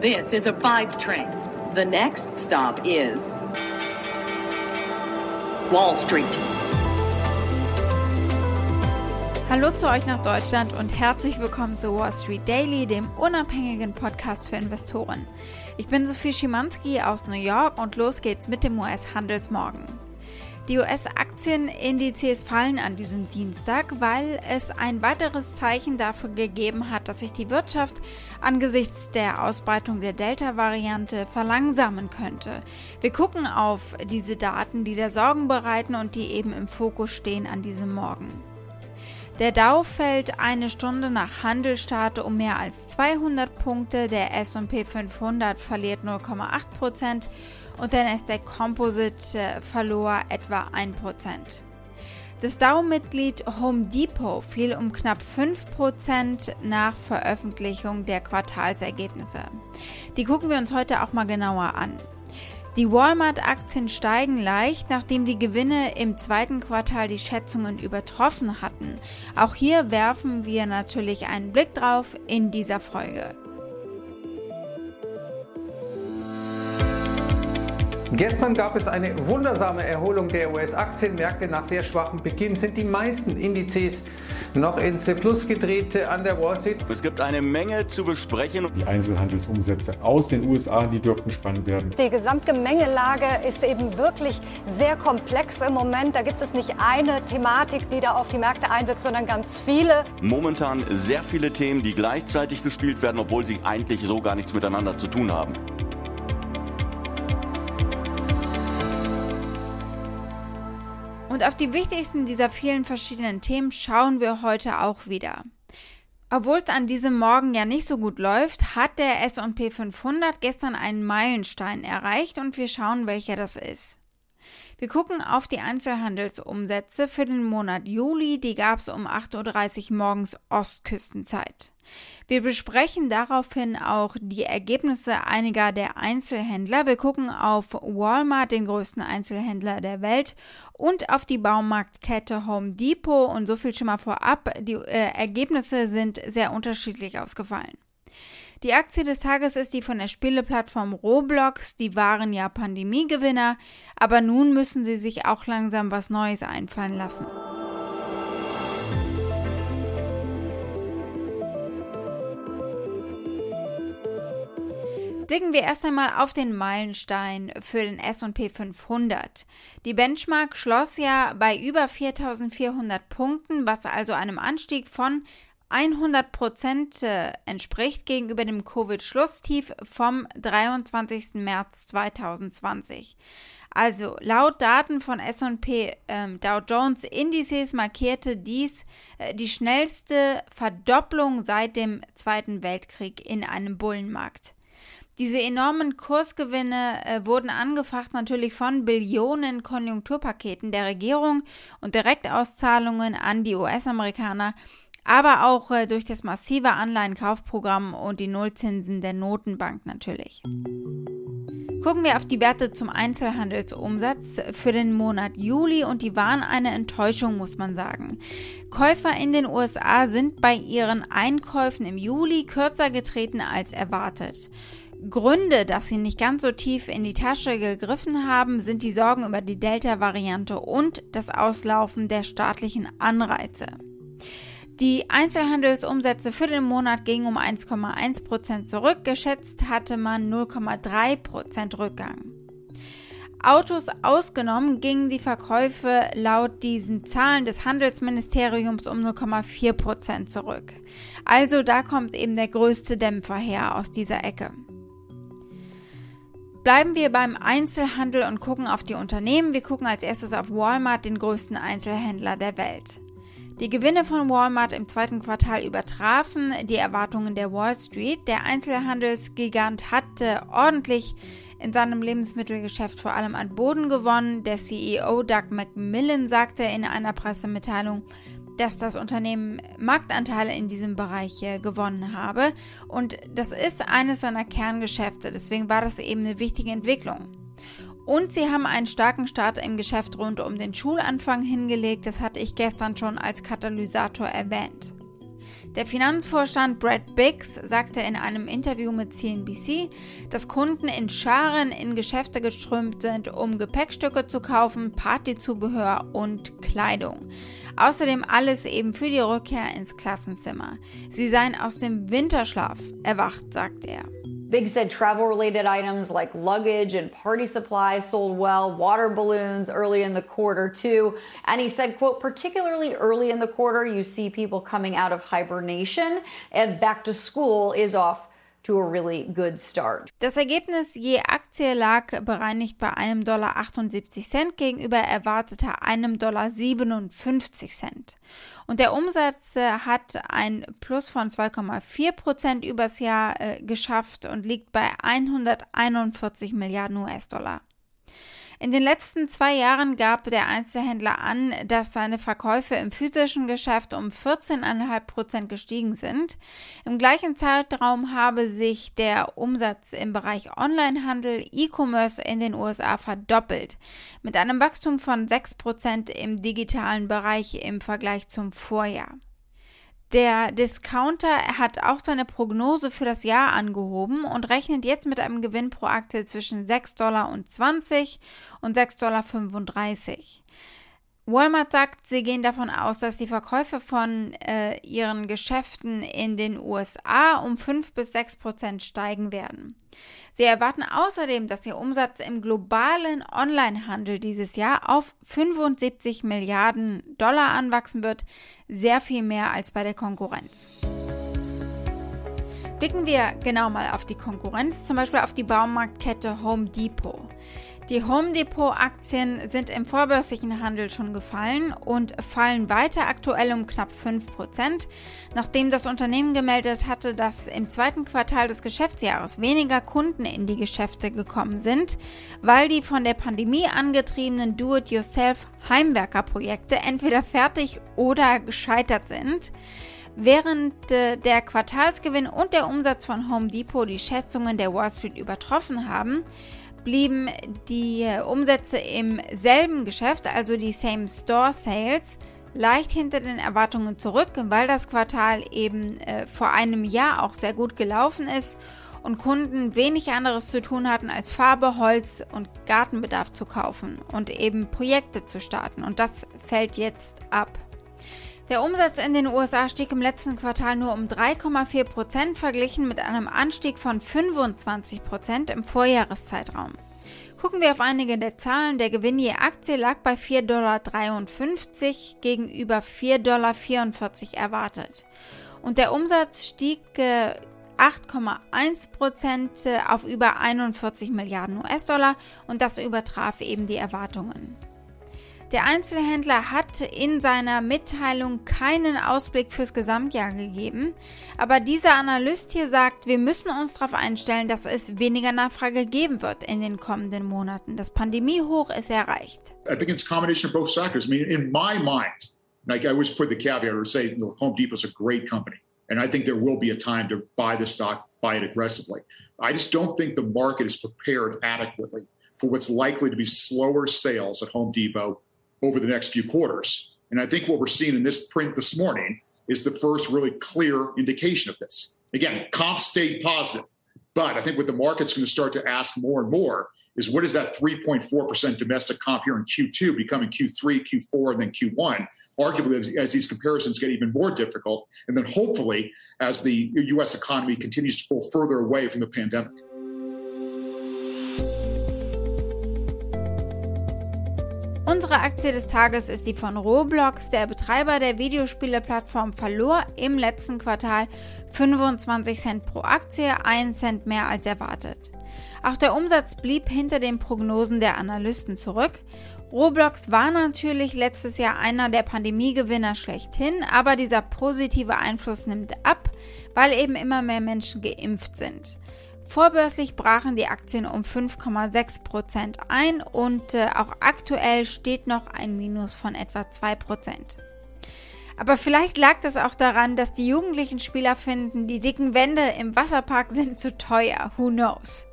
This is a five train. The next stop is Wall Street. Hallo zu euch nach Deutschland und herzlich willkommen zu Wall Street Daily, dem unabhängigen Podcast für Investoren. Ich bin Sophie Schimanski aus New York und los geht's mit dem US-Handelsmorgen. Die US-Aktienindizes fallen an diesem Dienstag, weil es ein weiteres Zeichen dafür gegeben hat, dass sich die Wirtschaft angesichts der Ausbreitung der Delta-Variante verlangsamen könnte. Wir gucken auf diese Daten, die da Sorgen bereiten und die eben im Fokus stehen an diesem Morgen. Der Dow fällt eine Stunde nach Handelstart um mehr als 200 Punkte, der S&P 500 verliert 0,8 Prozent und der Nasdaq Composite äh, verlor etwa 1%. Das Dow-Mitglied Home Depot fiel um knapp 5% nach Veröffentlichung der Quartalsergebnisse. Die gucken wir uns heute auch mal genauer an. Die Walmart-Aktien steigen leicht, nachdem die Gewinne im zweiten Quartal die Schätzungen übertroffen hatten. Auch hier werfen wir natürlich einen Blick drauf in dieser Folge. Gestern gab es eine wundersame Erholung der US-Aktienmärkte. Nach sehr schwachem Beginn sind die meisten Indizes noch ins Plus gedreht an der Wall Street. Es gibt eine Menge zu besprechen. Die Einzelhandelsumsätze aus den USA, die dürften spannend werden. Die Gesamtgemengelage ist eben wirklich sehr komplex im Moment. Da gibt es nicht eine Thematik, die da auf die Märkte einwirkt, sondern ganz viele. Momentan sehr viele Themen, die gleichzeitig gespielt werden, obwohl sie eigentlich so gar nichts miteinander zu tun haben. Und auf die wichtigsten dieser vielen verschiedenen Themen schauen wir heute auch wieder. Obwohl es an diesem Morgen ja nicht so gut läuft, hat der SP 500 gestern einen Meilenstein erreicht und wir schauen, welcher das ist. Wir gucken auf die Einzelhandelsumsätze für den Monat Juli. Die gab es um 8.30 Uhr morgens Ostküstenzeit. Wir besprechen daraufhin auch die Ergebnisse einiger der Einzelhändler. Wir gucken auf Walmart, den größten Einzelhändler der Welt, und auf die Baumarktkette Home Depot. Und so viel schon mal vorab. Die äh, Ergebnisse sind sehr unterschiedlich ausgefallen. Die Aktie des Tages ist die von der Spieleplattform Roblox. Die waren ja Pandemiegewinner, aber nun müssen sie sich auch langsam was Neues einfallen lassen. Blicken wir erst einmal auf den Meilenstein für den SP 500. Die Benchmark schloss ja bei über 4400 Punkten, was also einem Anstieg von 100 Prozent äh, entspricht gegenüber dem Covid-Schlusstief vom 23. März 2020. Also laut Daten von S&P ähm, Dow Jones Indices markierte dies äh, die schnellste Verdopplung seit dem Zweiten Weltkrieg in einem Bullenmarkt. Diese enormen Kursgewinne äh, wurden angefacht natürlich von Billionen Konjunkturpaketen der Regierung und Direktauszahlungen an die US-Amerikaner, aber auch äh, durch das massive Anleihenkaufprogramm und die Nullzinsen der Notenbank natürlich. Gucken wir auf die Werte zum Einzelhandelsumsatz für den Monat Juli und die waren eine Enttäuschung, muss man sagen. Käufer in den USA sind bei ihren Einkäufen im Juli kürzer getreten als erwartet. Gründe, dass sie nicht ganz so tief in die Tasche gegriffen haben, sind die Sorgen über die Delta-Variante und das Auslaufen der staatlichen Anreize. Die Einzelhandelsumsätze für den Monat gingen um 1,1% zurück, geschätzt hatte man 0,3% Rückgang. Autos ausgenommen gingen die Verkäufe laut diesen Zahlen des Handelsministeriums um 0,4% zurück. Also da kommt eben der größte Dämpfer her aus dieser Ecke. Bleiben wir beim Einzelhandel und gucken auf die Unternehmen. Wir gucken als erstes auf Walmart, den größten Einzelhändler der Welt. Die Gewinne von Walmart im zweiten Quartal übertrafen die Erwartungen der Wall Street. Der Einzelhandelsgigant hatte ordentlich in seinem Lebensmittelgeschäft vor allem an Boden gewonnen. Der CEO Doug McMillan sagte in einer Pressemitteilung, dass das Unternehmen Marktanteile in diesem Bereich äh, gewonnen habe. Und das ist eines seiner Kerngeschäfte. Deswegen war das eben eine wichtige Entwicklung. Und sie haben einen starken Start im Geschäft rund um den Schulanfang hingelegt. Das hatte ich gestern schon als Katalysator erwähnt. Der Finanzvorstand Brad Biggs sagte in einem Interview mit CNBC, dass Kunden in Scharen in Geschäfte geströmt sind, um Gepäckstücke zu kaufen, Partyzubehör und Kleidung. Außerdem alles eben für die Rückkehr ins Klassenzimmer. Sie seien aus dem Winterschlaf erwacht, sagt er. Big said travel related items like luggage and party supplies sold well, water balloons early in the quarter too. And he said, quote, particularly early in the quarter, you see people coming out of hibernation and back to school is off to a really good start. Das Ergebnis je Aktie lag bereinigt bei einem Dollar 78 Cent gegenüber erwarteter einem Dollar 57 Cent. Und der Umsatz äh, hat ein Plus von 2,4 Prozent übers Jahr äh, geschafft und liegt bei 141 Milliarden US-Dollar. In den letzten zwei Jahren gab der Einzelhändler an, dass seine Verkäufe im physischen Geschäft um 14,5 Prozent gestiegen sind. Im gleichen Zeitraum habe sich der Umsatz im Bereich Onlinehandel, E-Commerce in den USA verdoppelt, mit einem Wachstum von 6 Prozent im digitalen Bereich im Vergleich zum Vorjahr. Der Discounter hat auch seine Prognose für das Jahr angehoben und rechnet jetzt mit einem Gewinn pro Aktie zwischen 6,20 Dollar und 6,35 Dollar. Walmart sagt, sie gehen davon aus, dass die Verkäufe von äh, ihren Geschäften in den USA um 5 bis 6 Prozent steigen werden. Sie erwarten außerdem, dass ihr Umsatz im globalen Onlinehandel dieses Jahr auf 75 Milliarden Dollar anwachsen wird, sehr viel mehr als bei der Konkurrenz. Blicken wir genau mal auf die Konkurrenz, zum Beispiel auf die Baumarktkette Home Depot. Die Home Depot Aktien sind im vorbörslichen Handel schon gefallen und fallen weiter aktuell um knapp 5%, nachdem das Unternehmen gemeldet hatte, dass im zweiten Quartal des Geschäftsjahres weniger Kunden in die Geschäfte gekommen sind, weil die von der Pandemie angetriebenen Do-it-yourself Heimwerkerprojekte entweder fertig oder gescheitert sind. Während äh, der Quartalsgewinn und der Umsatz von Home Depot die Schätzungen der Wall Street übertroffen haben, blieben die Umsätze im selben Geschäft, also die Same Store Sales, leicht hinter den Erwartungen zurück, weil das Quartal eben äh, vor einem Jahr auch sehr gut gelaufen ist und Kunden wenig anderes zu tun hatten, als Farbe, Holz und Gartenbedarf zu kaufen und eben Projekte zu starten. Und das fällt jetzt ab. Der Umsatz in den USA stieg im letzten Quartal nur um 3,4 Prozent verglichen mit einem Anstieg von 25 Prozent im Vorjahreszeitraum. Gucken wir auf einige der Zahlen. Der Gewinn je Aktie lag bei 4,53 Dollar gegenüber 4,44 Dollar erwartet. Und der Umsatz stieg 8,1 Prozent äh, auf über 41 Milliarden US-Dollar und das übertraf eben die Erwartungen. Der Einzelhändler hat in seiner Mitteilung keinen Ausblick fürs Gesamtjahr gegeben, aber dieser Analyst hier sagt, wir müssen uns darauf einstellen, dass es weniger Nachfrage geben wird in den kommenden Monaten. Das Pandemiehoch ist erreicht. I think it's a combination of both factors. I mean, in my mind, like I always put the caveat or say, you Home Depot is a great company, and I think there will be a time to buy the stock, buy it aggressively. I just don't think the market is prepared adequately for what's likely to be slower sales at Home Depot over the next few quarters. And I think what we're seeing in this print this morning is the first really clear indication of this. Again, comps stayed positive, but I think what the market's going to start to ask more and more is what is that 3.4% domestic comp here in Q2 becoming Q3, Q4, and then Q1? Arguably, as, as, these comparisons get even more difficult, and then hopefully as the US economy continues to pull further away from the pandemic. Unsere Aktie des Tages ist die von Roblox. Der Betreiber der Videospieleplattform verlor im letzten Quartal 25 Cent pro Aktie, 1 Cent mehr als erwartet. Auch der Umsatz blieb hinter den Prognosen der Analysten zurück. Roblox war natürlich letztes Jahr einer der Pandemiegewinner schlechthin, aber dieser positive Einfluss nimmt ab, weil eben immer mehr Menschen geimpft sind. Vorbörslich brachen die Aktien um 5,6 Prozent ein und äh, auch aktuell steht noch ein Minus von etwa 2 Prozent. Aber vielleicht lag das auch daran, dass die jugendlichen Spieler finden, die dicken Wände im Wasserpark sind zu teuer. Who knows?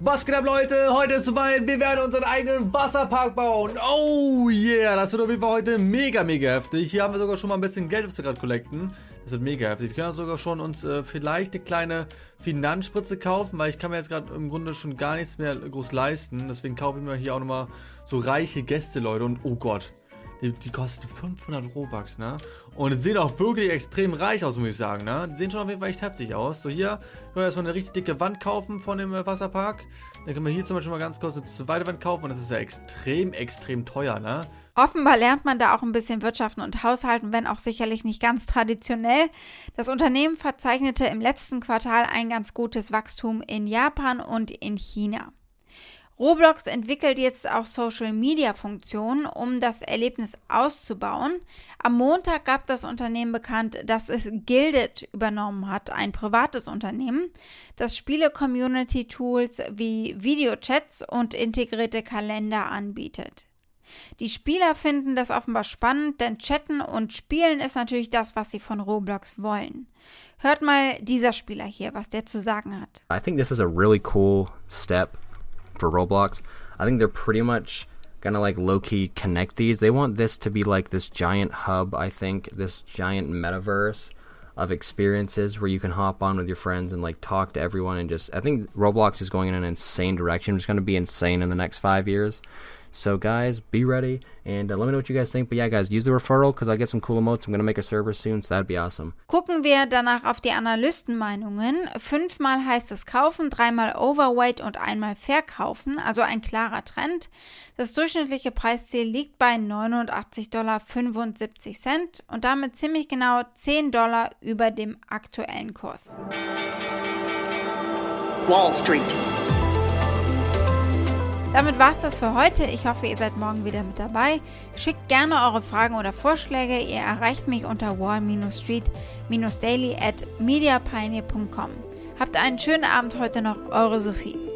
Was geht ab, Leute? Heute ist soweit. Wir werden unseren eigenen Wasserpark bauen. Oh yeah, das wird auf jeden Fall heute mega, mega heftig. Hier haben wir sogar schon mal ein bisschen Geld, was wir gerade collecten. Das ist mega heftig. Wir können sogar schon uns äh, vielleicht eine kleine Finanzspritze kaufen, weil ich kann mir jetzt gerade im Grunde schon gar nichts mehr groß leisten. Deswegen kaufe ich mir hier auch nochmal so reiche Gäste, Leute. Und oh Gott, die, die kostet 500 Robux, ne? Und sehen auch wirklich extrem reich aus, muss ich sagen, ne? Die sehen schon auf jeden Fall echt heftig aus. So, hier können wir erstmal eine richtig dicke Wand kaufen von dem äh, Wasserpark. Dann können wir hier zum Beispiel mal ganz kurz eine zweite Wand kaufen. Und das ist ja extrem, extrem teuer, ne? Offenbar lernt man da auch ein bisschen Wirtschaften und Haushalten, wenn auch sicherlich nicht ganz traditionell. Das Unternehmen verzeichnete im letzten Quartal ein ganz gutes Wachstum in Japan und in China. Roblox entwickelt jetzt auch Social-Media-Funktionen, um das Erlebnis auszubauen. Am Montag gab das Unternehmen bekannt, dass es Gilded übernommen hat, ein privates Unternehmen, das Spiele-Community-Tools wie Videochats und integrierte Kalender anbietet. Die Spieler finden das offenbar spannend, denn Chatten und Spielen ist natürlich das, was sie von Roblox wollen. Hört mal dieser Spieler hier, was der zu sagen hat. I think this is a really cool step for Roblox. I think they're pretty much gonna like low key connect these. They want this to be like this giant hub, I think, this giant metaverse of experiences where you can hop on with your friends and like talk to everyone and just I think Roblox is going in an insane direction. It's gonna be insane in the next five years. So, guys, be ready and uh, let me know what you guys think. But yeah, guys, use the referral because I get some cool emotes. I'm going to make a server soon, so that'd be awesome. Gucken wir danach auf die Analystenmeinungen. Fünfmal heißt es kaufen, dreimal Overweight und einmal verkaufen, also ein klarer Trend. Das durchschnittliche Preisziel liegt bei 89,75 Dollar und damit ziemlich genau 10 Dollar über dem aktuellen Kurs. Wall Street. Damit war's das für heute. Ich hoffe, ihr seid morgen wieder mit dabei. Schickt gerne eure Fragen oder Vorschläge. Ihr erreicht mich unter wall-street-daily at mediapioneer.com. Habt einen schönen Abend heute noch. Eure Sophie.